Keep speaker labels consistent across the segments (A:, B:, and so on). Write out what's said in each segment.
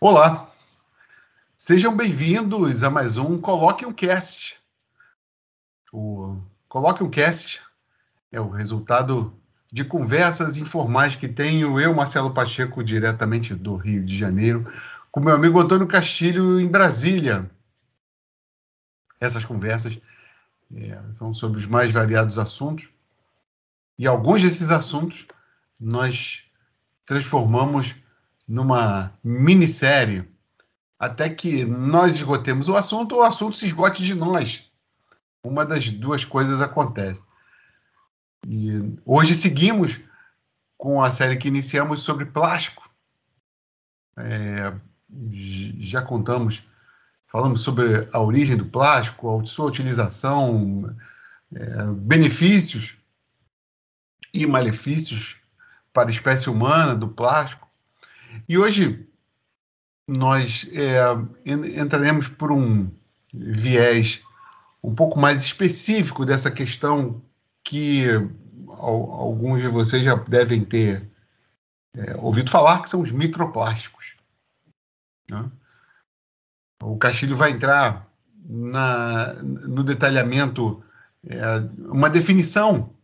A: Olá, sejam bem-vindos a mais um Coloque um Cast. O Coloque um Cast é o resultado de conversas informais que tenho eu, Marcelo Pacheco, diretamente do Rio de Janeiro, com meu amigo Antônio Castilho, em Brasília. Essas conversas é, são sobre os mais variados assuntos e alguns desses assuntos nós transformamos numa minissérie até que nós esgotemos o assunto ou o assunto se esgote de nós. Uma das duas coisas acontece. E hoje seguimos com a série que iniciamos sobre plástico. É, já contamos, falamos sobre a origem do plástico, a sua utilização, é, benefícios e malefícios para a espécie humana do plástico. E hoje nós é, entraremos por um viés um pouco mais específico dessa questão que alguns de vocês já devem ter é, ouvido falar, que são os microplásticos. Né? O Castilho vai entrar na, no detalhamento, é, uma definição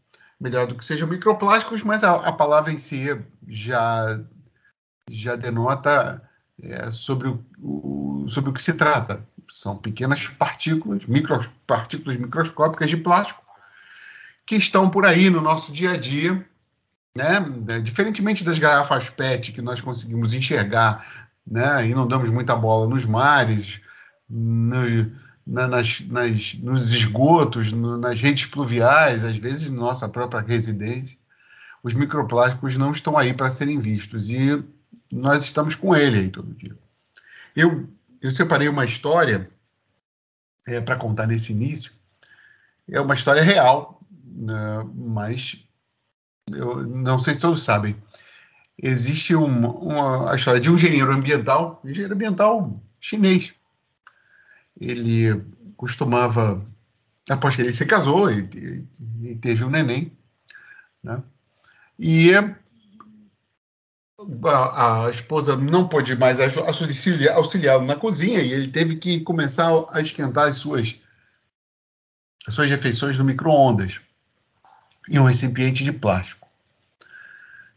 A: melhor do que sejam microplásticos, mas a, a palavra em si já já denota é, sobre, o, o, sobre o que se trata. São pequenas partículas, micropartículas microscópicas de plástico que estão por aí no nosso dia a dia, né? Diferentemente das garrafas PET que nós conseguimos enxergar, né? E não damos muita bola nos mares, no, na, nas, nas, nos esgotos, no, nas redes pluviais, às vezes na nossa própria residência, os microplásticos não estão aí para serem vistos. E nós estamos com ele aí todo dia. Eu, eu separei uma história é, para contar nesse início. É uma história real, né, mas eu não sei se todos sabem. Existe uma, uma, a história de um engenheiro ambiental, engenheiro ambiental chinês. Ele costumava, após que ele se casou e, teve um neném, né? E a, a esposa não pôde mais auxiliá-lo na cozinha e ele teve que começar a esquentar as suas, as suas refeições no micro-ondas em um recipiente de plástico.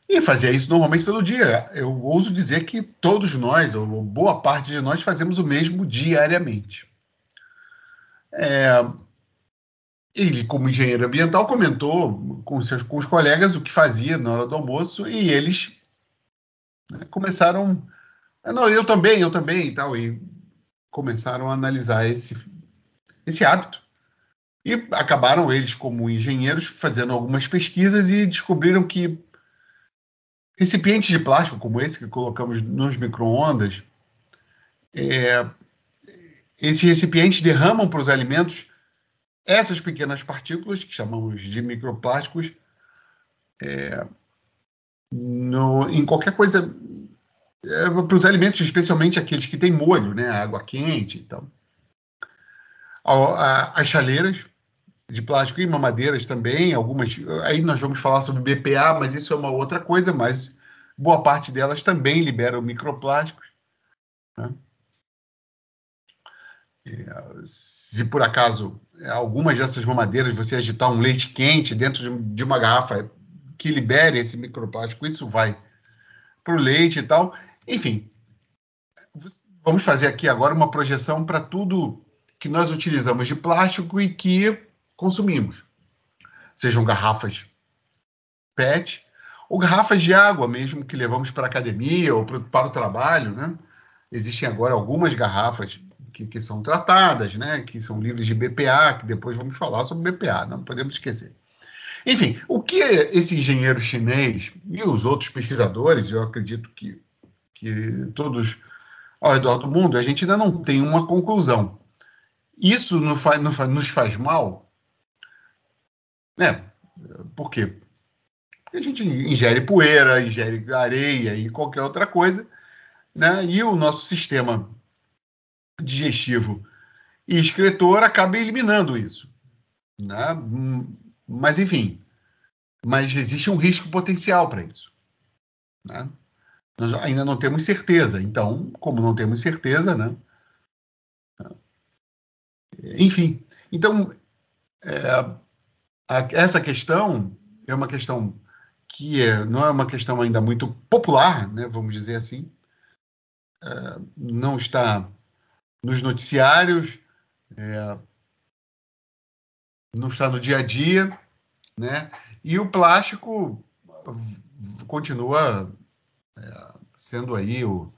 A: E fazia isso normalmente todo dia. Eu ouso dizer que todos nós, ou boa parte de nós, fazemos o mesmo diariamente. É, ele, como engenheiro ambiental, comentou com, seus, com os colegas o que fazia na hora do almoço e eles né, começaram. Ah, não, eu também, eu também e tal, e começaram a analisar esse, esse hábito. E acabaram eles, como engenheiros, fazendo algumas pesquisas e descobriram que recipientes de plástico, como esse que colocamos nos micro-ondas, é, esses recipientes derramam para os alimentos essas pequenas partículas, que chamamos de microplásticos, é, no, em qualquer coisa é, para os alimentos, especialmente aqueles que têm molho, né, água quente e tal. As chaleiras de plástico e mamadeiras também, algumas. Aí nós vamos falar sobre BPA, mas isso é uma outra coisa, mas boa parte delas também liberam microplásticos. Né? Se por acaso algumas dessas mamadeiras você agitar um leite quente dentro de uma garrafa que libere esse microplástico, isso vai para o leite e tal. Enfim, vamos fazer aqui agora uma projeção para tudo que nós utilizamos de plástico e que consumimos. Sejam garrafas PET ou garrafas de água mesmo que levamos para a academia ou para o trabalho, né? Existem agora algumas garrafas que, que, são tratadas, né? Que são livres de BPA, que depois vamos falar sobre BPA, não podemos esquecer. Enfim, o que esse engenheiro chinês e os outros pesquisadores, eu acredito que, que todos ao redor do mundo, a gente ainda não tem uma conclusão. Isso nos faz, nos faz mal? É, por quê? Porque a gente ingere poeira, ingere areia e qualquer outra coisa, né? e o nosso sistema digestivo e excretor acaba eliminando isso. Né? Mas, enfim, mas existe um risco potencial para isso. Né? nós ainda não temos certeza. Então, como não temos certeza, né? Enfim, então é, a, essa questão é uma questão que é, não é uma questão ainda muito popular, né? Vamos dizer assim, é, não está nos noticiários, é, não está no dia a dia, né? E o plástico continua é, sendo aí o,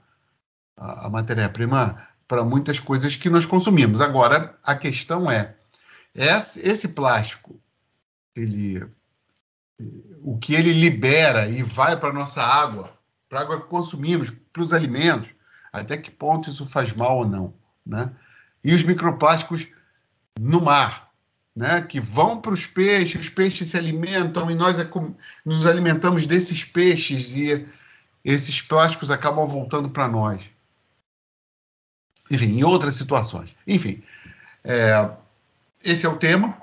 A: a, a matéria-prima para muitas coisas que nós consumimos. Agora, a questão é, esse, esse plástico, ele, o que ele libera e vai para a nossa água, para a água que consumimos, para os alimentos, até que ponto isso faz mal ou não, né? E os microplásticos no mar, né? Que vão para os peixes, os peixes se alimentam e nós nos alimentamos desses peixes e esses plásticos acabam voltando para nós. Enfim, em outras situações. Enfim, é, esse é o tema.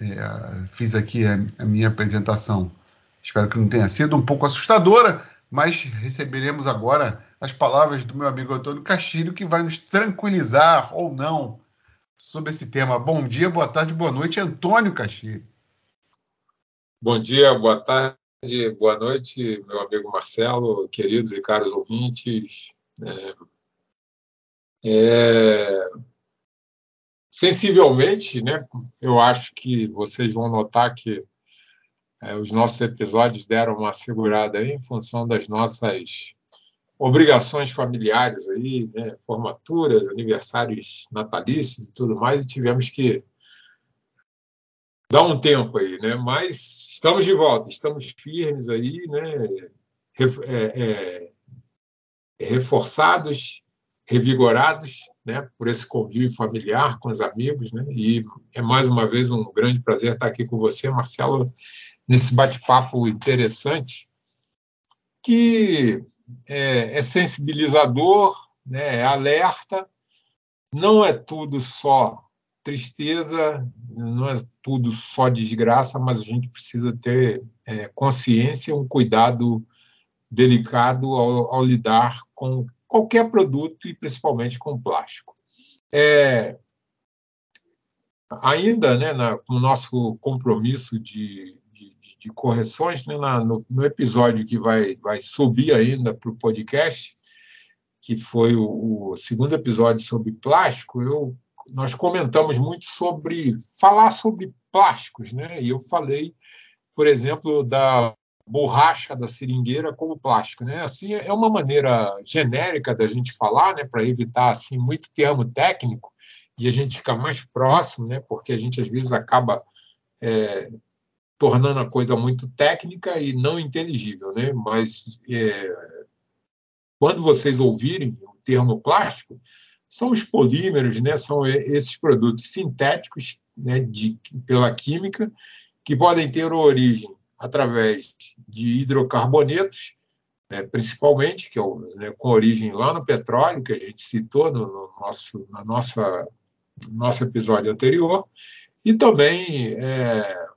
A: É, fiz aqui a, a minha apresentação. Espero que não tenha sido um pouco assustadora, mas receberemos agora as palavras do meu amigo Antônio Castilho, que vai nos tranquilizar ou não sobre esse tema. Bom dia, boa tarde, boa noite, Antônio Castilho.
B: Bom dia, boa tarde, boa noite, meu amigo Marcelo, queridos e caros ouvintes. É, é, sensivelmente, né, eu acho que vocês vão notar que é, os nossos episódios deram uma segurada em função das nossas obrigações familiares aí, né, formaturas, aniversários natalícios e tudo mais, e tivemos que dá um tempo aí, né? Mas estamos de volta, estamos firmes aí, né? É, é, reforçados, revigorados, né? Por esse convívio familiar com os amigos, né? E é mais uma vez um grande prazer estar aqui com você, Marcelo, nesse bate-papo interessante que é, é sensibilizador, né? É alerta. Não é tudo só tristeza, não é tudo só desgraça, mas a gente precisa ter é, consciência, um cuidado delicado ao, ao, lidar com qualquer produto e principalmente com plástico. É, ainda né, na, no nosso compromisso de, de, correções, né, na, no, no, episódio que vai, vai subir ainda para o podcast, que foi o, o segundo episódio sobre plástico, eu nós comentamos muito sobre falar sobre plásticos, né? E eu falei, por exemplo, da borracha da seringueira como plástico, né? Assim é uma maneira genérica da gente falar, né? Para evitar assim muito termo técnico e a gente ficar mais próximo, né? Porque a gente às vezes acaba é, tornando a coisa muito técnica e não inteligível, né? Mas é, quando vocês ouvirem o termo plástico, são os polímeros, né? são esses produtos sintéticos né, de, pela química, que podem ter origem através de hidrocarbonetos, né, principalmente, que é o, né, com origem lá no petróleo, que a gente citou no, no nosso, na nossa, no nosso episódio anterior, e também é,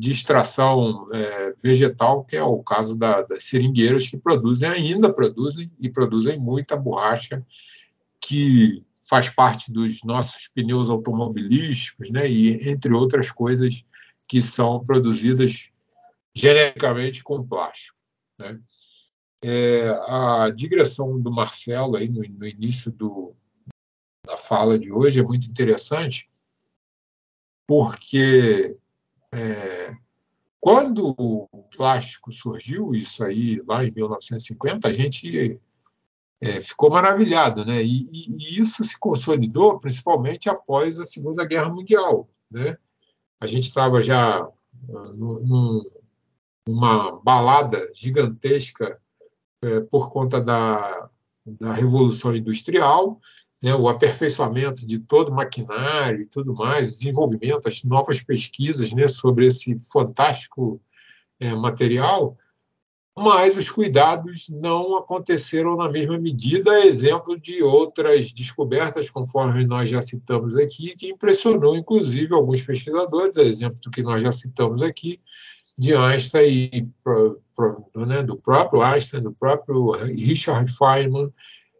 B: extração é, vegetal, que é o caso da, das seringueiras, que produzem, ainda produzem, e produzem muita borracha que faz parte dos nossos pneus automobilísticos, né, e entre outras coisas que são produzidas genericamente com plástico. Né. É, a digressão do Marcelo aí no, no início do, da fala de hoje é muito interessante, porque é, quando o plástico surgiu, isso aí lá em 1950, a gente é, ficou maravilhado, né? E, e, isso se consolidou principalmente após a Segunda Guerra Mundial, né? A gente estava já num, numa balada gigantesca é, por conta da, da Revolução Industrial, né? o aperfeiçoamento de todo o maquinário e tudo mais, desenvolvimento, as novas pesquisas né, sobre esse fantástico é, material, mas os cuidados não aconteceram na mesma medida, exemplo de outras descobertas, conforme nós já citamos aqui, que impressionou, inclusive, alguns pesquisadores, exemplo do que nós já citamos aqui, de Einstein e né, do próprio Einstein, do próprio Richard Feynman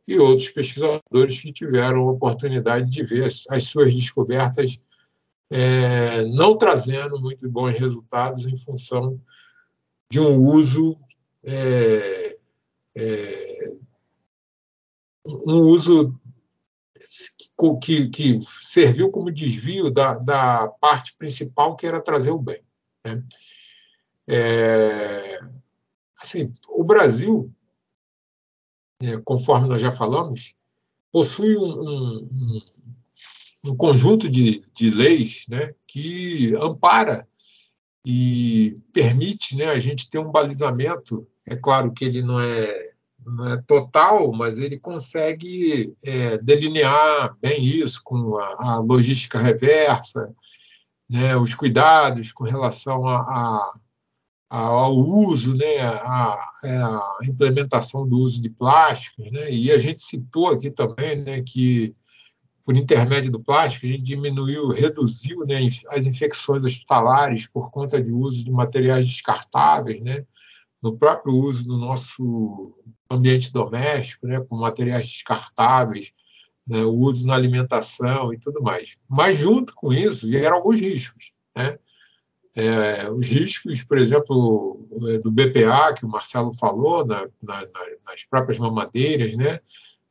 B: e outros pesquisadores que tiveram a oportunidade de ver as suas descobertas é, não trazendo muito bons resultados em função de um uso é, é, um uso que, que, serviu como desvio da, da, parte principal que era trazer o bem. Né? É, assim, o Brasil, é, conforme nós já falamos, possui um, um, um conjunto de, de leis né, que ampara e permite né, a gente ter um balizamento. É claro que ele não é, não é total, mas ele consegue é, delinear bem isso com a, a logística reversa, né, os cuidados com relação a, a, ao uso, né, a, a, implementação do uso de plásticos. Né, e a gente citou aqui também né, que por intermédio do plástico, a gente diminuiu, reduziu né, as infecções hospitalares por conta de uso de materiais descartáveis, né, no próprio uso do nosso ambiente doméstico, né, com materiais descartáveis, né, o uso na alimentação e tudo mais. Mas, junto com isso, vieram alguns riscos. Né? É, os riscos, por exemplo, é, do BPA, que o Marcelo falou, na, na, nas próprias mamadeiras, né?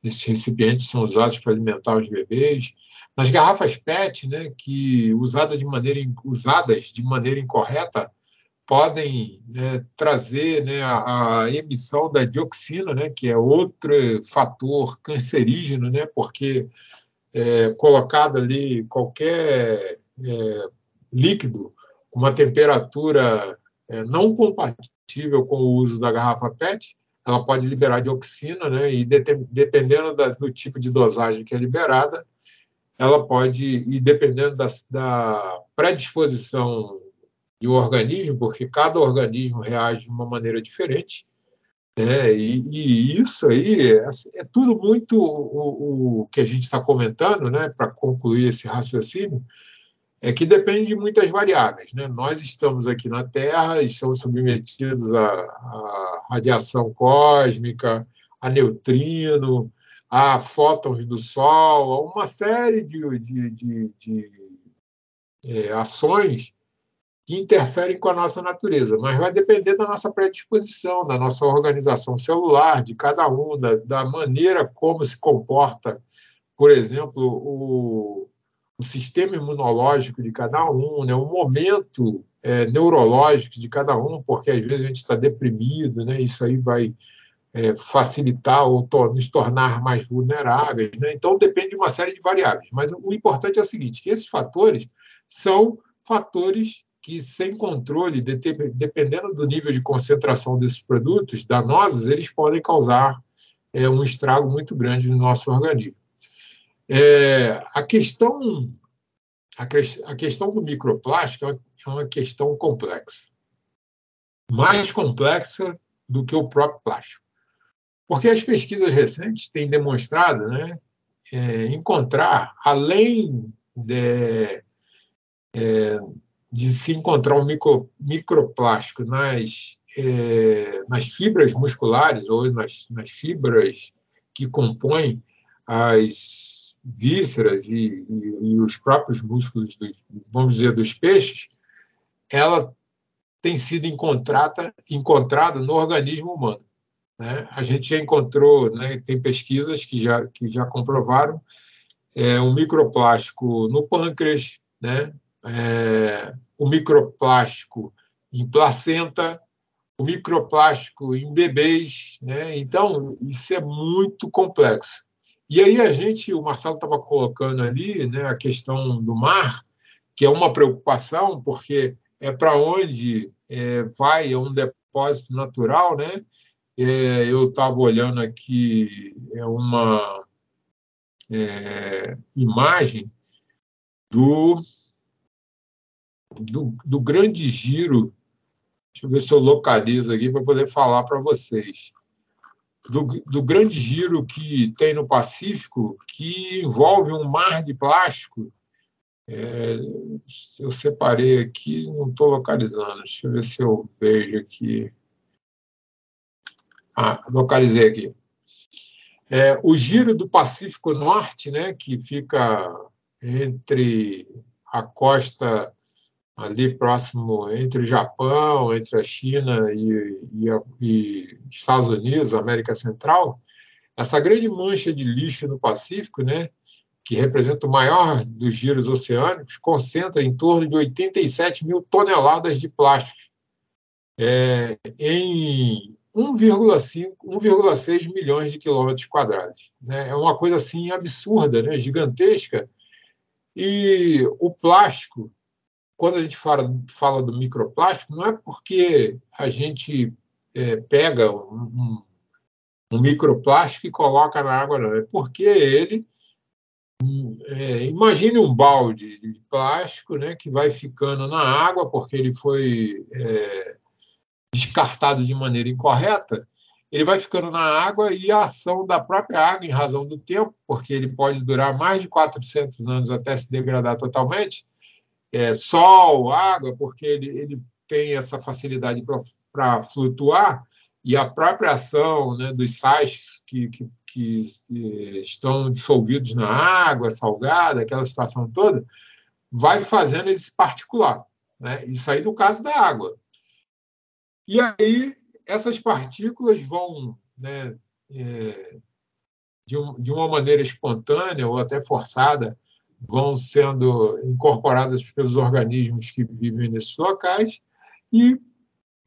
B: esses recipientes são usados para alimentar os bebês. Nas garrafas PET, né, que usadas de maneira, usadas de maneira incorreta, podem né, trazer né, a, a, emissão da dioxina, né, que é outro fator cancerígeno, né, porque é, colocado ali qualquer é, líquido com uma temperatura é, não compatível com o uso da garrafa PET, ela pode liberar dioxina, né? E dependendo da, do tipo de dosagem que é liberada, ela pode, e dependendo da, da predisposição do organismo, porque cada organismo reage de uma maneira diferente, né? E, e isso aí é, é, tudo muito o, o que a gente está comentando, né? Para concluir esse raciocínio, é que depende de muitas variáveis. Né? Nós estamos aqui na Terra, estamos submetidos à, radiação cósmica, a neutrino, a fótons do Sol, a uma série de, de, de, de é, ações que interferem com a nossa natureza, mas vai depender da nossa predisposição, da nossa organização celular, de cada um, da, da maneira como se comporta, por exemplo, o, o sistema imunológico de cada um, né, o momento é, neurológico de cada um, porque às vezes a gente está deprimido, né, isso aí vai é, facilitar ou to nos tornar mais vulneráveis. Né? Então, depende de uma série de variáveis. Mas o importante é o seguinte, que esses fatores são fatores que, sem controle, dependendo do nível de concentração desses produtos danosos, eles podem causar é, um estrago muito grande no nosso organismo. É, a questão a, questão do microplástico é, é uma questão complexa, mais complexa do que o próprio plástico, porque as pesquisas recentes têm demonstrado, né, é, encontrar além de, é, de se encontrar um micro, microplástico nas é, nas fibras musculares ou nas, nas fibras que compõem as vísceras e, e, e os próprios músculos, dos, vamos dizer, dos peixes, ela tem sido encontrada, encontrada no organismo humano. Né? A gente já encontrou, né, tem pesquisas que já, que já comprovaram é, um microplástico no pâncreas, né? É, o microplástico em placenta, o microplástico em bebês. Né? Então, isso é muito complexo. E aí a gente, o Marcelo estava colocando ali né, a questão do mar, que é uma preocupação, porque é para onde é, vai, é um depósito natural, né? É, eu estava olhando aqui é uma é, imagem do, do, do grande giro. Deixa eu ver se eu localizo aqui para poder falar para vocês do, do, grande giro que tem no Pacífico, que envolve um mar de plástico É, eu separei aqui, não estou localizando. Deixa eu ver se eu vejo aqui. Ah, localizei aqui. É, o giro do Pacífico Norte, né, que fica entre a costa ali próximo entre o Japão, entre a China e, e, e Estados Unidos, América Central, essa grande mancha de lixo no Pacífico, né, que representa o maior dos giros oceânicos, concentra em torno de 87 mil toneladas de plástico é, em 1,6 milhões de quilômetros quadrados. Né? É uma coisa assim absurda, né? gigantesca. E o plástico, quando a gente fala, fala do microplástico, não é porque a gente é, pega um, um microplástico e coloca na água, não. É porque ele. É, imagine um balde de plástico né, que vai ficando na água porque ele foi é, descartado de maneira incorreta. Ele vai ficando na água e a ação da própria água, em razão do tempo, porque ele pode durar mais de 400 anos até se degradar totalmente, é, sol, água, porque ele, ele tem essa facilidade para flutuar, e a própria ação né, dos sais que, que, que estão dissolvidos na água salgada, aquela situação toda, vai fazendo ele se particular. Né? Isso aí no caso da água. E aí essas partículas vão, né, é, de, um, de uma maneira espontânea ou até forçada, vão sendo incorporadas pelos organismos que vivem nesses locais e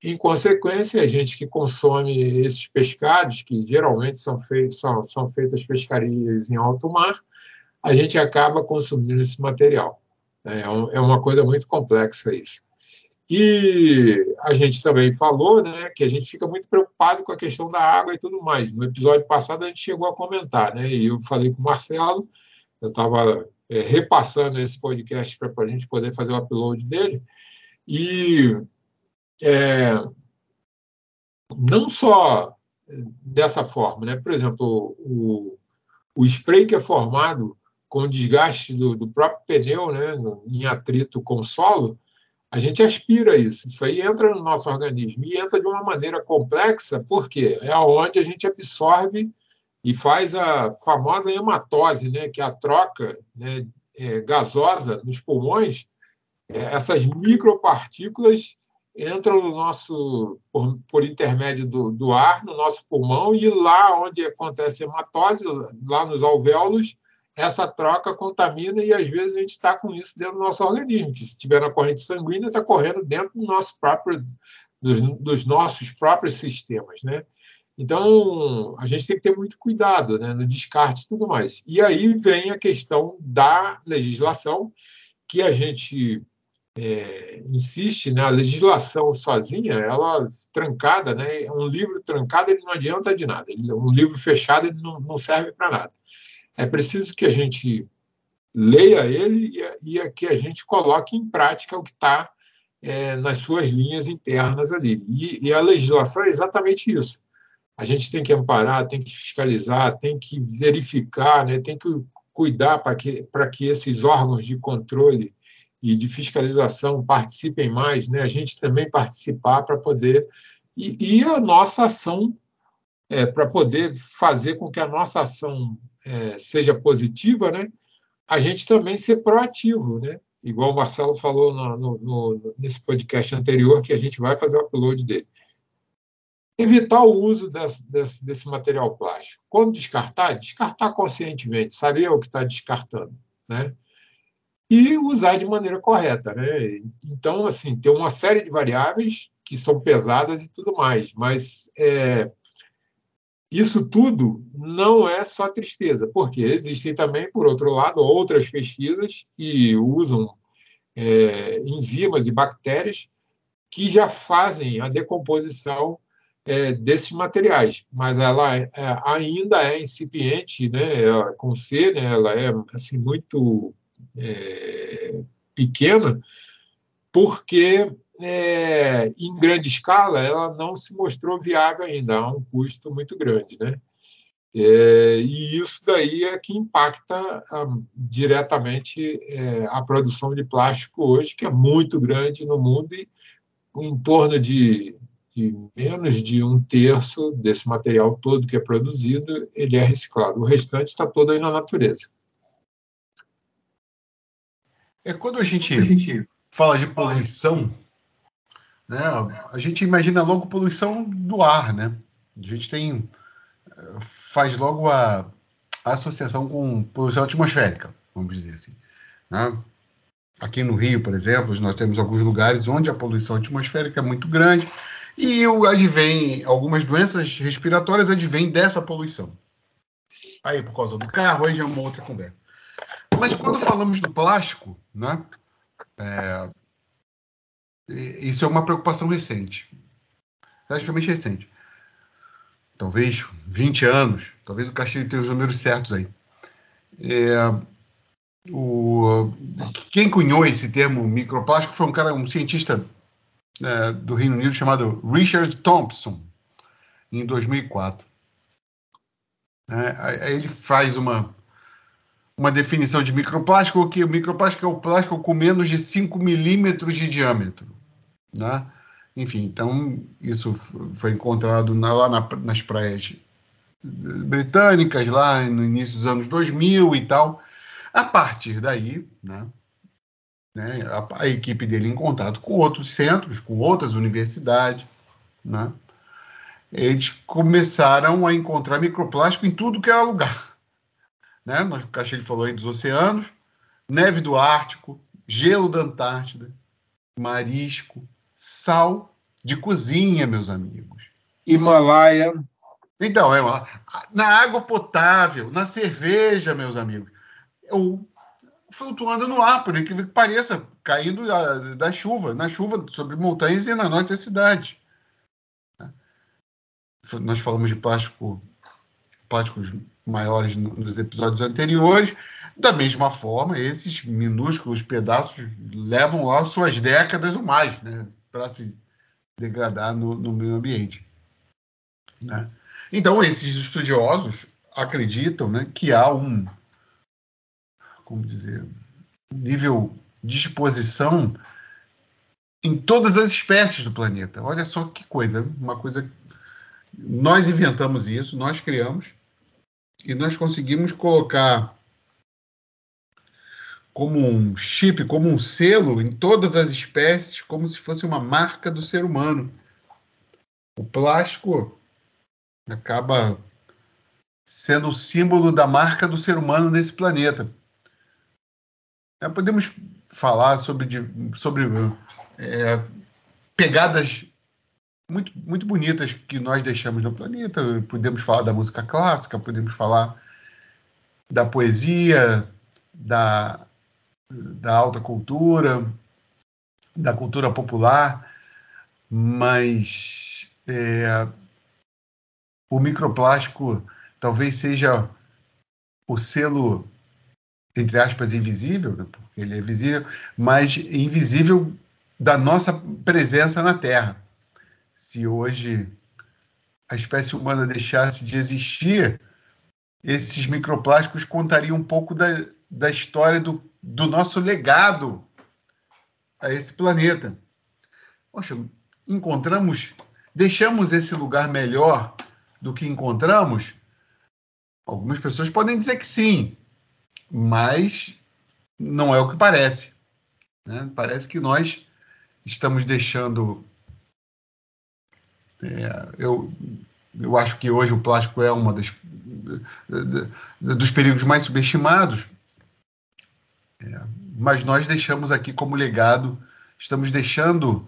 B: em consequência, a gente que consome esses pescados, que geralmente são, feitos, são, são feitas pescarias em alto mar, a gente acaba consumindo esse material. É, é uma coisa muito complexa isso. E a gente também falou né, que a gente fica muito preocupado com a questão da água e tudo mais. No episódio passado a gente chegou a comentar, né, e eu falei com o Marcelo, eu estava é, repassando esse podcast para a gente poder fazer o upload dele, e é, não só dessa forma, né? Por exemplo, o, o spray que é formado com o desgaste do, do próprio pneu, né, em atrito com o solo, a gente aspira isso. Isso aí entra no nosso organismo e entra de uma maneira complexa, porque é onde a gente absorve e faz a famosa hematose, né, que é a troca né, é, gasosa nos pulmões. É, essas micropartículas entram no nosso por, por intermédio do, do, ar no nosso pulmão e lá onde acontece a hematose, lá nos alvéolos, essa troca contamina e às vezes a gente está com isso dentro do nosso organismo, que se estiver na corrente sanguínea está correndo dentro do nosso próprio dos, dos, nossos próprios sistemas, né? Então a gente tem que ter muito cuidado, né, no descarte e tudo mais. E aí vem a questão da legislação que a gente é, insiste, né, a legislação sozinha, ela trancada, né, um livro trancado ele não adianta de nada, um livro fechado ele não, não serve para nada. É preciso que a gente leia ele e, e que a gente coloque em prática o que está é, nas suas linhas internas ali. E, e a legislação é exatamente isso. A gente tem que amparar, tem que fiscalizar, tem que verificar, né, tem que cuidar para que, que esses órgãos de controle e de fiscalização participem mais, né? a gente também participar para poder. E, e, a nossa ação, é, para poder fazer com que a nossa ação é, seja positiva, né? a gente também ser proativo, né? igual o Marcelo falou no, no, no, nesse podcast anterior, que a gente vai fazer o upload dele. Evitar o uso desse, desse, desse material plástico. Quando descartar, descartar conscientemente, saber o que está descartando. Né? e usar de maneira correta. Né? Então, assim, tem uma série de variáveis que são pesadas e tudo mais, mas é, isso tudo não é só tristeza, porque existem também, por outro lado, outras pesquisas que usam é, enzimas e bactérias que já fazem a decomposição é, desses materiais, mas ela é, ainda é incipiente, né, ela, com C, né, ela é assim muito é, pequena, porque é, em grande escala ela não se mostrou viável ainda, há um custo muito grande. Né? É, e isso daí é que impacta ah, diretamente é, a produção de plástico hoje, que é muito grande no mundo e em torno de, de, menos de um terço desse material todo que é produzido, ele é reciclado. O restante está todo aí na natureza.
A: É quando a gente, a gente fala de poluição, né, a gente imagina logo poluição do ar, né? A gente tem faz logo a, a associação com poluição atmosférica, vamos dizer assim. Né? Aqui no Rio, por exemplo, nós temos alguns lugares onde a poluição atmosférica é muito grande e advém, algumas doenças respiratórias advêm dessa poluição. Aí, por causa do carro, aí já é uma outra conversa. Mas quando falamos do plástico, né, é, isso é uma preocupação recente, relativamente recente talvez 20 anos, talvez o Castilho tenha os números certos aí. É, o, quem cunhou esse termo microplástico foi um cara, um cientista é, do Reino Unido chamado Richard Thompson, em 2004. É, ele faz uma, uma definição de microplástico, que o microplástico é o plástico com menos de 5 milímetros de diâmetro. Né? Enfim, então isso foi encontrado na, lá na, nas praias britânicas, lá no início dos anos 2000 e tal. A partir daí, né, né, a, a, equipe dele em contato com outros centros, com outras universidades, né, eles começaram a encontrar microplástico em tudo que era lugar. Né? Nós, o Cachelli falou aí dos oceanos, neve do Ártico, gelo da Antártida, marisco, sal de cozinha, meus amigos.
B: Himalaia.
A: Então, é uma, na água potável, na cerveja, meus amigos. Ou flutuando no ar, por incrível que pareça, caindo da, da chuva, na chuva sobre montanhas e na nossa cidade. Nós falamos de plástico, plásticos maiores nos episódios anteriores. Da mesma forma, esses minúsculos pedaços levam lá suas décadas ou mais, né? para se degradar no, no meio ambiente. Né? Então, esses estudiosos acreditam né, que há um, como dizer, nível de exposição em todas as espécies do planeta. Olha só que coisa, uma coisa. Nós inventamos isso, nós criamos, e nós conseguimos colocar como um chip, como um selo em todas as espécies, como se fosse uma marca do ser humano. O plástico acaba sendo o símbolo da marca do ser humano nesse planeta. É, podemos falar sobre, sobre é, pegadas muito, muito bonitas que nós deixamos no planeta. Podemos falar da música clássica, podemos falar da poesia, da da alta cultura, da cultura popular, mas é, o microplástico talvez seja o selo, entre aspas, invisível, né, porque ele é visível, mas invisível da nossa presença na Terra. Se hoje a espécie humana deixasse de existir, esses microplásticos contariam um pouco da, da história do do nosso legado a esse planeta. Poxa, encontramos, deixamos esse lugar melhor do que encontramos? Algumas pessoas podem dizer que sim, mas não é o que parece. Né? Parece que nós estamos deixando. É, eu, eu acho que hoje o plástico é uma das, dos perigos mais subestimados, é, mas nós deixamos aqui como legado, estamos deixando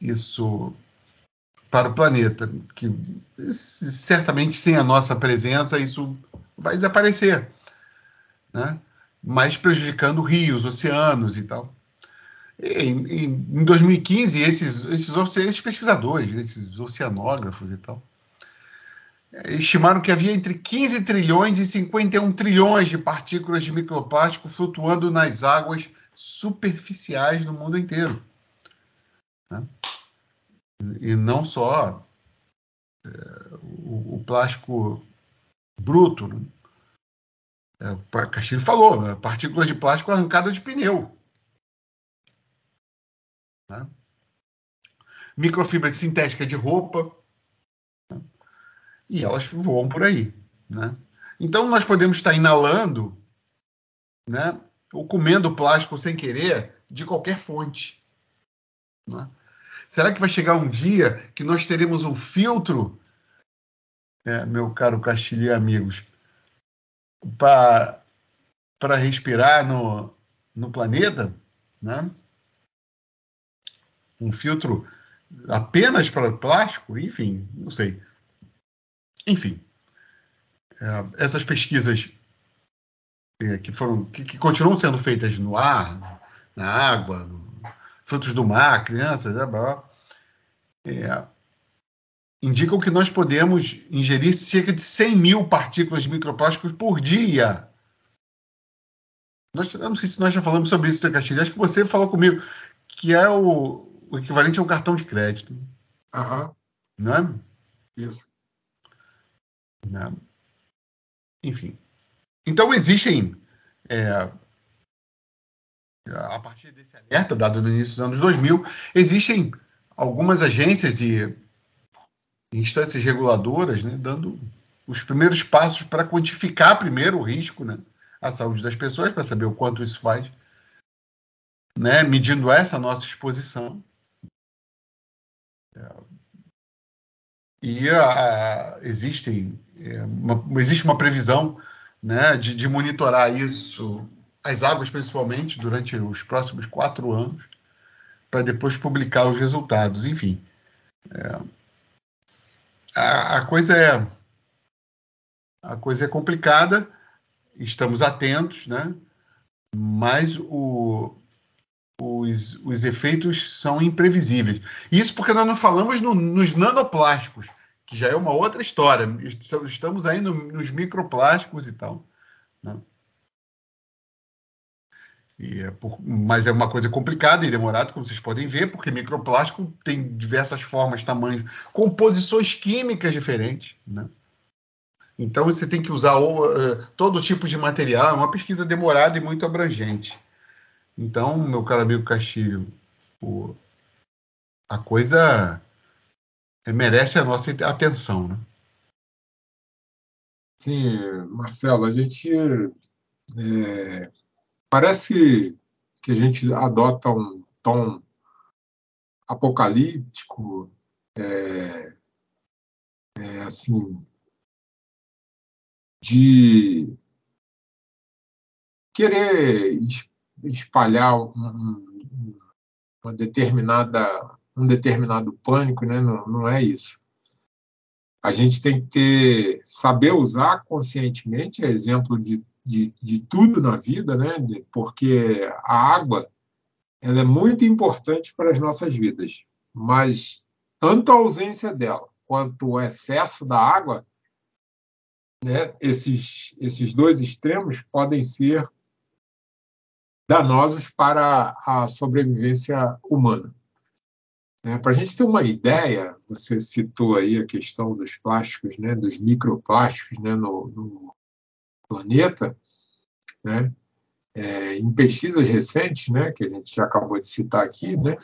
A: isso para o planeta, que certamente sem a nossa presença isso vai desaparecer, né? mas prejudicando rios, oceanos e tal. Em, em 2015, esses, esses, esses pesquisadores, esses oceanógrafos e tal, estimaram que havia entre 15 trilhões e 51 trilhões de partículas de microplástico flutuando nas águas superficiais do mundo inteiro. Né? E não só é, o, o, plástico bruto. Né? É, o Castilho falou, né? partículas de plástico arrancadas de pneu. Né? Microfibra sintética de roupa. Né? E elas voam por aí. Né? Então, nós podemos estar inalando né, ou comendo plástico sem querer de qualquer fonte. Né? Será que vai chegar um dia que nós teremos um filtro, é, meu caro Castilho e amigos, para, respirar no, no planeta? Né? Um filtro apenas para plástico? Enfim, não sei. Enfim, é, essas pesquisas é, que foram que, que, continuam sendo feitas no ar, na água, no, frutos do mar, crianças, né, é, indicam que nós podemos ingerir cerca de 100 mil partículas de microplásticos por dia. Nós, não sei se nós já falamos sobre isso, Castilho. Acho que você falou comigo que é o, o equivalente a um cartão de crédito.
B: Aham.
A: Não é?
B: Isso.
A: Não. Enfim. Então, existem, é, a partir desse alerta dado no início dos anos 2000, existem algumas agências e instâncias reguladoras né, dando os primeiros passos para quantificar primeiro o risco né, à saúde das pessoas, para saber o quanto isso faz, né, medindo essa nossa exposição. É, e a, a, existem, é, uma, existe uma previsão né, de, de, monitorar isso, as águas principalmente, durante os próximos quatro anos, para depois publicar os resultados. Enfim, é, a, a, coisa é a coisa é complicada, estamos atentos, né? mas o, os, os efeitos são imprevisíveis. Isso porque nós não falamos no, nos nanoplásticos, que já é uma outra história. Estamos aí no, nos microplásticos e tal. Né? É por, mas é uma coisa complicada e demorada, como vocês podem ver, porque microplástico tem diversas formas, tamanhos, composições químicas diferentes. Né? Então você tem que usar uh, todo tipo de material, é uma pesquisa demorada e muito abrangente. Então, meu caro amigo Castilho, o, a coisa merece a nossa atenção, né?
B: Sim, Marcelo, a gente é, parece que a gente adota um tom apocalíptico, é, é, assim, de querer espalhar um, uma determinada, um determinado pânico, né? não, não é isso. A gente tem que ter, saber usar conscientemente, é exemplo de, de, de tudo na vida, né? porque a água ela é muito importante para as nossas vidas, mas tanto a ausência dela quanto o excesso da água, né, esses, esses dois extremos podem ser danosos para a sobrevivência humana. É, para a gente ter uma ideia, você citou aí a questão dos plásticos, né, dos microplásticos né, no, no planeta, né, é, em pesquisas recentes, né, que a gente já acabou de citar aqui, né,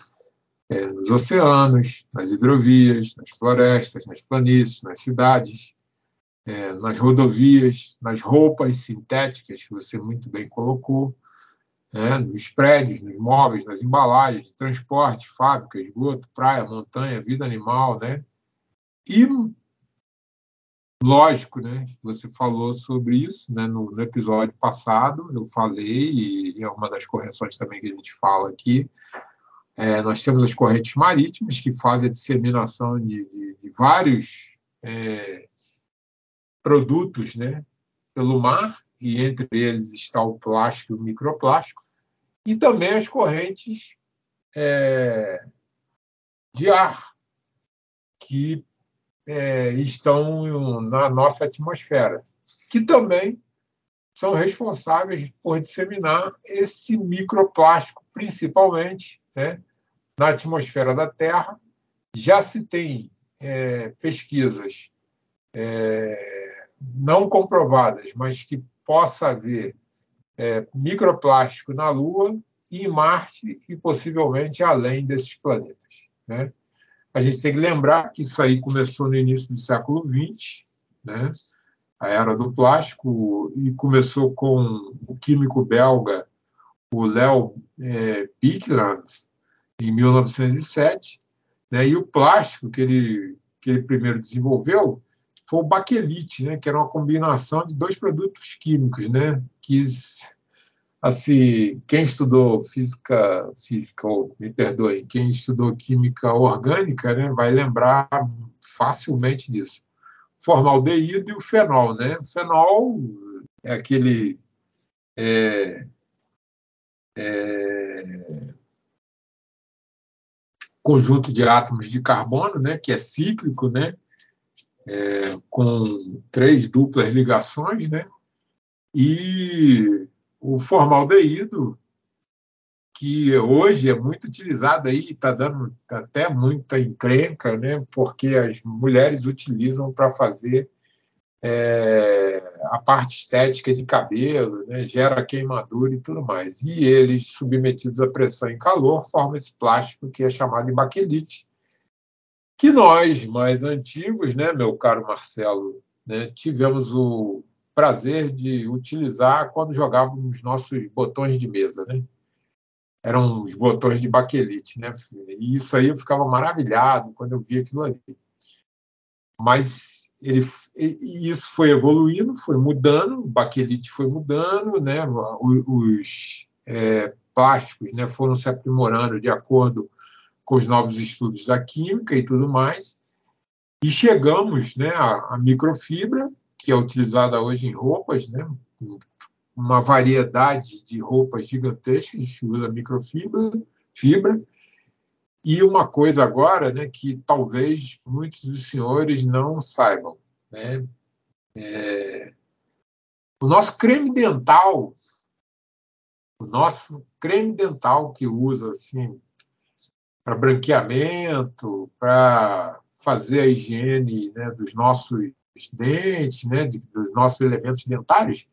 B: é, nos oceanos, nas hidrovias, nas florestas, nas planícies, nas cidades, é, nas rodovias, nas roupas sintéticas, que você muito bem colocou, né, nos prédios, nos móveis, nas embalagens, transporte, fábrica, esgoto, praia, montanha, vida animal, né? E lógico, né? Você falou sobre isso, né? No, no episódio passado eu falei e é uma das correções também que a gente fala aqui. É, nós temos as correntes marítimas que fazem a disseminação de, de, de vários é, produtos, né? Pelo mar e entre eles está o plástico e o microplástico, e também as correntes é, de ar que é, estão na nossa atmosfera, que também são responsáveis por disseminar esse microplástico, principalmente né, na atmosfera da Terra. Já se tem é, pesquisas é, não comprovadas, mas que possa haver é, microplástico na Lua e em Marte e possivelmente além desses planetas. Né? A gente tem que lembrar que isso aí começou no início do século XX, né? a era do plástico, e começou com o químico belga, o Léo é, em 1907, né? e o plástico que ele, que ele primeiro desenvolveu foi o baquelite, né? que era uma combinação de dois produtos químicos, né? que assim, quem estudou física, física, me perdoe, quem estudou química orgânica, né, vai lembrar facilmente disso. Formaldeído e o fenol, né? O fenol é aquele é, é, conjunto de átomos de carbono, né, que é cíclico, né, é, com três duplas ligações, né, e o formaldeído, que hoje é muito utilizado aí, está dando até muita encrenca, né, porque as mulheres utilizam para fazer é, a parte estética de cabelo, né, gera queimadura e tudo mais. E eles, submetidos à pressão e calor, formam esse plástico que é chamado de baquelite, que nós, mais antigos, né, meu caro Marcelo, né, tivemos o prazer de utilizar quando jogávamos nossos botões de mesa, né? Eram os botões de baquelite, né? E isso aí eu ficava maravilhado quando eu via aquilo ali. Mas ele, isso foi evoluindo, foi mudando, o baquelite foi mudando, né? Os é, plásticos, né, foram se aprimorando de acordo com os novos estudos da química e tudo mais. E chegamos, né, à, microfibra, que é utilizada hoje em roupas, né? uma variedade de roupas gigantescas, usa microfibra, fibra, e uma coisa agora né, que talvez muitos dos senhores não saibam. Né? É... O nosso creme dental, o nosso creme dental que usa assim, para branqueamento, para fazer a higiene né, dos nossos dentes, né, dos nossos elementos dentários,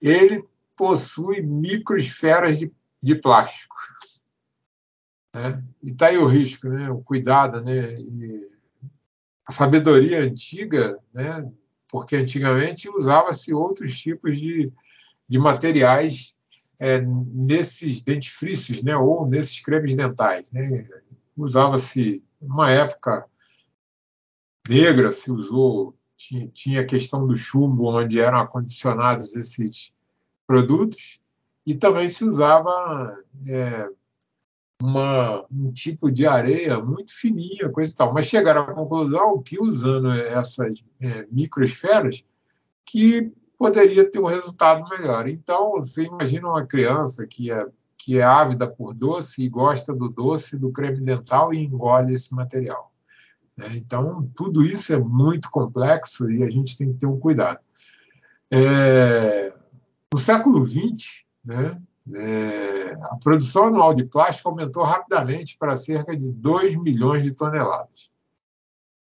B: ele possui microesferas de, de plástico. Né? E está aí o risco, né? o cuidado. Né? E a sabedoria antiga, né? porque antigamente usava-se outros tipos de, de materiais é, nesses dentifrícios né? ou nesses cremes dentais. Né? Usava-se, uma época negra, se usou tinha, tinha a questão do chumbo, onde eram acondicionados esses produtos, e também se usava é, uma, um tipo de areia muito fininha, coisa e tal. Mas chegaram à conclusão que, usando essas é, microesferas, que poderia ter um resultado melhor. Então, você imagina uma criança que é, que é ávida por doce e gosta do doce do creme dental e engole esse material. Né? Então, tudo isso é muito complexo e a gente tem que ter um cuidado. É, no século XX, né, é, a produção anual de plástico aumentou rapidamente para cerca de 2 milhões de toneladas.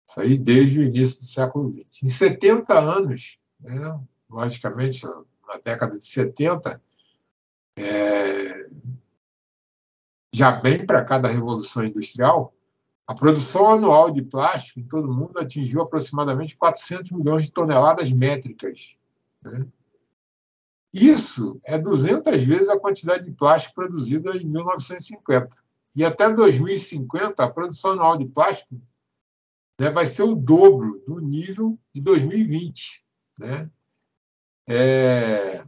B: Isso aí desde o início do século XX. Em 70 anos, né, logicamente, na década de 70, é, já bem para cada revolução industrial, a produção anual de plástico em todo o mundo atingiu aproximadamente 400 milhões de toneladas métricas. Né? Isso é 200 vezes a quantidade de plástico produzida em 1950. E até 2050, a produção anual de plástico né, vai ser o dobro do nível de 2020. Né? É...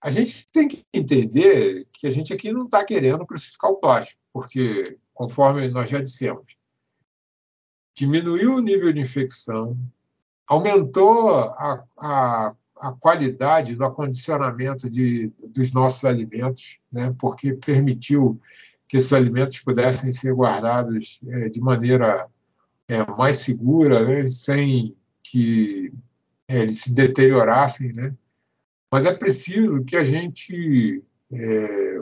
B: A gente tem que entender que a gente aqui não está querendo crucificar o plástico, porque conforme nós já dissemos. Diminuiu o nível de infecção, aumentou a, a, a qualidade do acondicionamento de, dos nossos alimentos, né, porque permitiu que esses alimentos pudessem ser guardados é, de maneira é, mais segura, né, sem que é, eles se deteriorassem. Né? Mas é preciso que a gente é,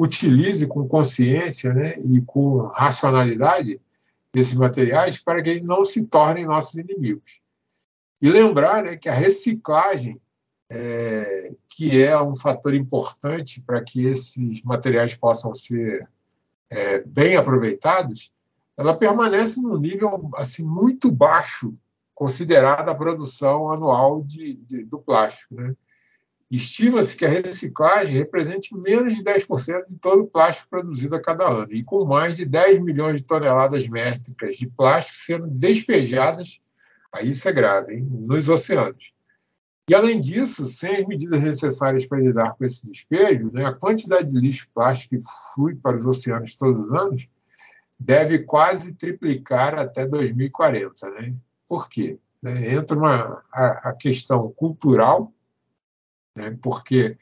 B: utilize com consciência né, e com racionalidade desses materiais para que eles não se tornem nossos inimigos. E lembrar né, que a reciclagem, é, que é um fator importante para que esses materiais possam ser é, bem aproveitados, ela permanece num nível assim muito baixo, considerada a produção anual de, de do plástico. Né? Estima-se que a reciclagem represente menos de 10% de todo o plástico produzido a cada ano, e com mais de 10 milhões de toneladas métricas de plástico sendo despejadas, aí isso é grave, hein, nos oceanos. E, além disso, sem as medidas necessárias para lidar com esse despejo, né, a quantidade de lixo plástico que flui para os oceanos todos os anos deve quase triplicar até 2040. Né? Por quê? Né, entra uma, a, a questão cultural, né? porque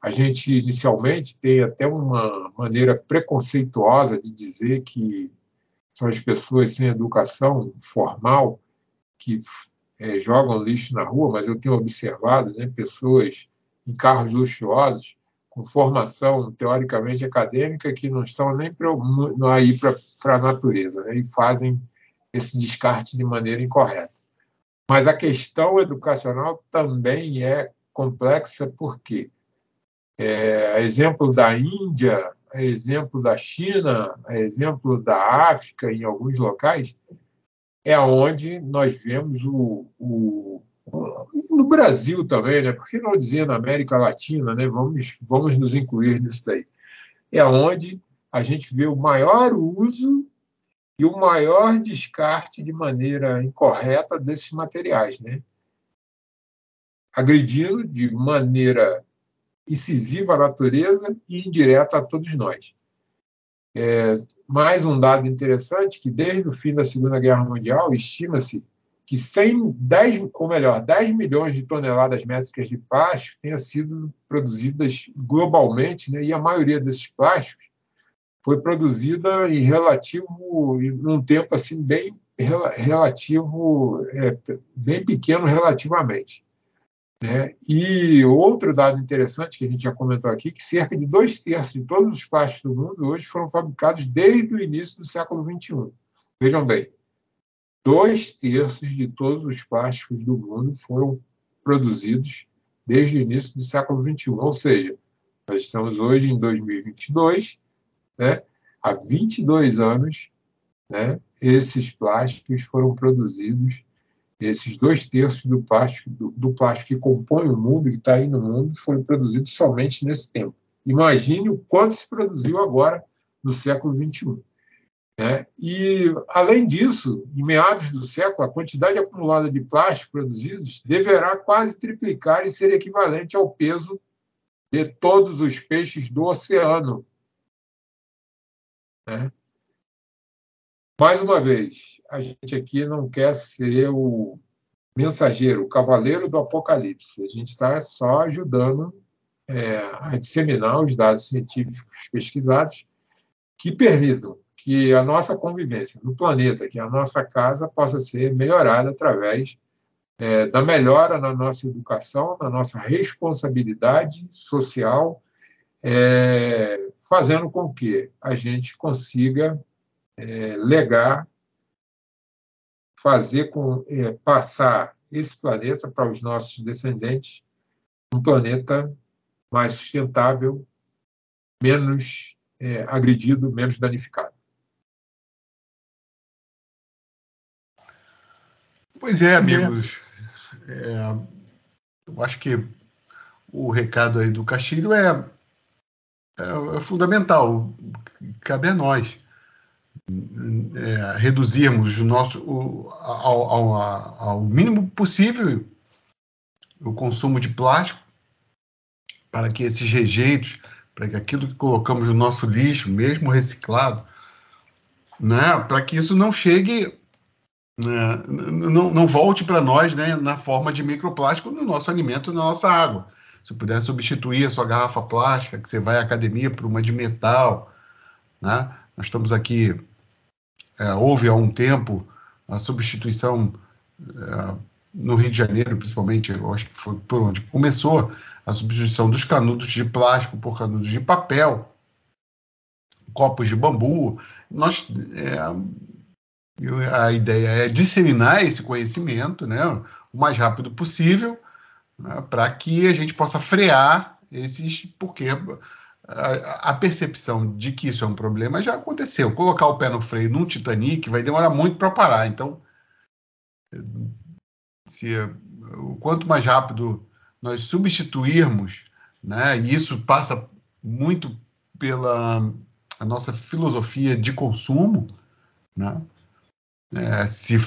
B: a gente inicialmente tem até uma maneira preconceituosa de dizer que são as pessoas sem educação formal que é, jogam lixo na rua, mas eu tenho observado né, pessoas em carros luxuosos com formação teoricamente acadêmica que não estão nem pra, aí para a natureza né, e fazem esse descarte de maneira incorreta. Mas a questão educacional também é complexa, porque é, exemplo da Índia, a exemplo da China, a exemplo da África, em alguns locais, é onde nós vemos o, o, no Brasil também, né? Por que não dizer na América Latina, né? Vamos, vamos nos incluir nisso daí. É onde a gente vê o maior uso e o maior descarte de maneira incorreta desses materiais, né? Agredindo de maneira incisiva a natureza e indireta a todos nós. É, mais um dado interessante que desde o fim da Segunda Guerra Mundial estima-se que 100, 10, ou melhor, 10 milhões de toneladas métricas de plástico tenham sido produzidas globalmente, né, e a maioria desses plásticos foi produzida em relativo, num tempo assim bem relativo, é, bem pequeno relativamente. Né? E outro dado interessante que a gente já comentou aqui, que cerca de dois terços de todos os plásticos do mundo hoje foram fabricados desde o início do século XXI. Vejam bem, dois terços de todos os plásticos do mundo foram produzidos desde o início do século XXI. Ou seja, nós estamos hoje em 2022, né? há 22 anos, né? esses plásticos foram produzidos esses dois terços do plástico, do, do plástico que compõe o mundo, que está aí no mundo, foram produzidos somente nesse tempo. Imagine o quanto se produziu agora no século XXI. Né? E, além disso, em meados do século, a quantidade acumulada de plástico produzidos deverá quase triplicar e ser equivalente ao peso de todos os peixes do oceano. Né? Mais uma vez, a gente aqui não quer ser o mensageiro, o cavaleiro do apocalipse. A gente está só ajudando é, a disseminar os dados científicos pesquisados que permitam que a nossa convivência no planeta, que a nossa casa, possa ser melhorada através é, da melhora na nossa educação, na nossa responsabilidade social, é, fazendo com que a gente consiga é, legar, fazer com é, passar esse planeta para os nossos descendentes um planeta mais sustentável, menos é, agredido, menos danificado.
A: Pois é, amigos. É, eu acho que o recado aí do Castilho é, é, é fundamental. Cabe a nós é, reduzirmos o nosso, o, ao, ao, ao, mínimo possível o consumo de plástico para que esses rejeitos, para que aquilo que colocamos no nosso lixo, mesmo reciclado, né, para que isso não chegue, né, não, não volte para nós né, na forma de microplástico no nosso alimento, na nossa água. Se puder substituir a sua garrafa plástica, que você vai à academia, por uma de metal, né? Nós estamos aqui é, houve há um tempo a substituição é, no Rio de Janeiro, principalmente, eu acho que foi por onde começou a substituição dos canudos de plástico por canudos de papel, copos de bambu. Nós, é, a ideia é disseminar esse conhecimento né, o mais rápido possível né, para que a gente possa frear esses. Porque a, percepção de que isso é um problema já aconteceu. Colocar o pé no freio num Titanic vai demorar muito para parar. Então, se, quanto mais rápido nós substituirmos, né, e isso passa muito pela a nossa filosofia de consumo, né? É, se,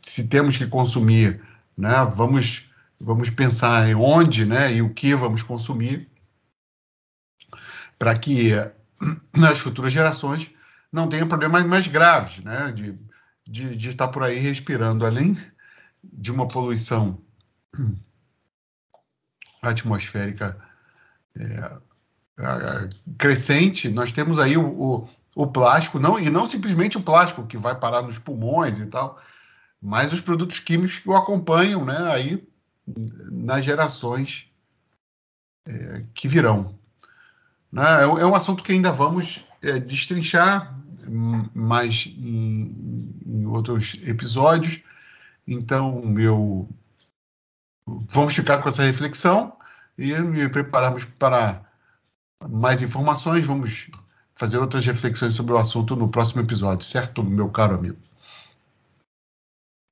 A: se temos que consumir, né, vamos, vamos pensar em onde né, e o que vamos consumir para que as futuras gerações não tenham problemas mais graves né, de, de, de estar por aí respirando, além de uma poluição atmosférica é, crescente, nós temos aí o, o, o, plástico, não, e não simplesmente o plástico que vai parar nos pulmões e tal, mas os produtos químicos que o acompanham né, aí nas gerações é, que virão. Né, é, é, um assunto que ainda vamos é, destrinchar mais em, em outros episódios, então eu vamos ficar com essa reflexão e me prepararmos para mais informações, vamos fazer outras reflexões sobre o assunto no próximo episódio, certo, meu caro amigo?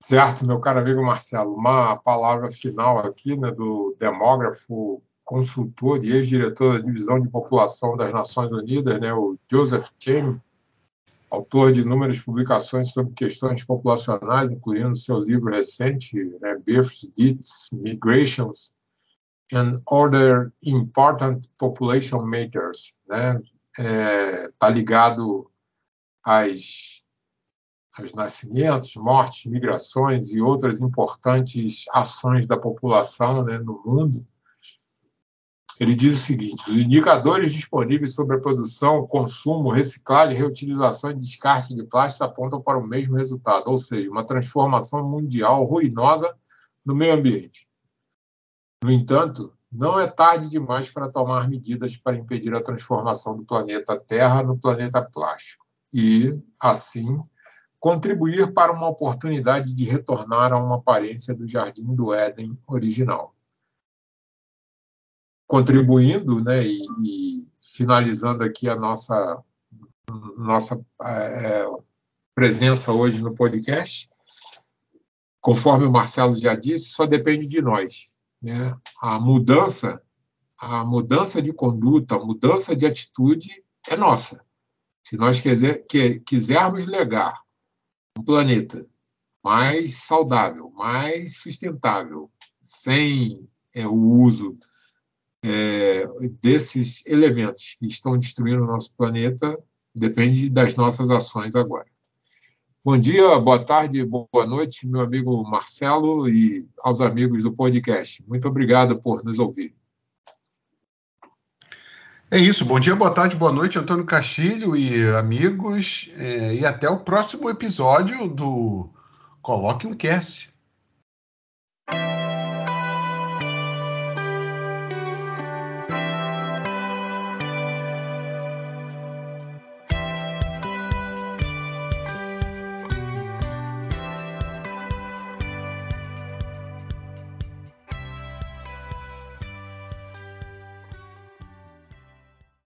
B: Certo, meu caro amigo Marcelo. Uma palavra final aqui né, do demógrafo, consultor e ex-diretor da Divisão de População das Nações Unidas, né, o Joseph Kane, autor de inúmeras publicações sobre questões populacionais, incluindo seu livro recente, né, Births, Deaths, Migrations and Other Important Population Matters, né? É, tá ligado às, aos nascimentos, mortes, migrações e outras importantes ações da população né, no mundo. Ele diz o seguinte: os indicadores disponíveis sobre a produção, consumo, reciclagem, reutilização e descarte de plástico apontam para o mesmo resultado, ou seja, uma transformação mundial ruinosa no meio ambiente. No entanto, não é tarde demais para tomar medidas para impedir a transformação do planeta Terra no planeta plástico e, assim, contribuir para uma oportunidade de retornar a uma aparência do Jardim do Éden original. Contribuindo né, e, e finalizando aqui a nossa, nossa é, presença hoje no podcast, conforme o Marcelo já disse, só depende de nós né, a mudança, a mudança de conduta, a mudança de atitude é nossa. Se nós quiser, que, quisermos legar um planeta mais saudável, mais sustentável, sem é, o uso é, desses elementos que estão destruindo o nosso planeta, depende das nossas ações agora. Bom dia, boa tarde, boa noite, meu amigo Marcelo e aos amigos do podcast. Muito obrigado por nos ouvir.
A: É isso, bom dia, boa tarde, boa noite, Antônio Castilho e amigos, é, e até o próximo episódio do Coloque um Cast.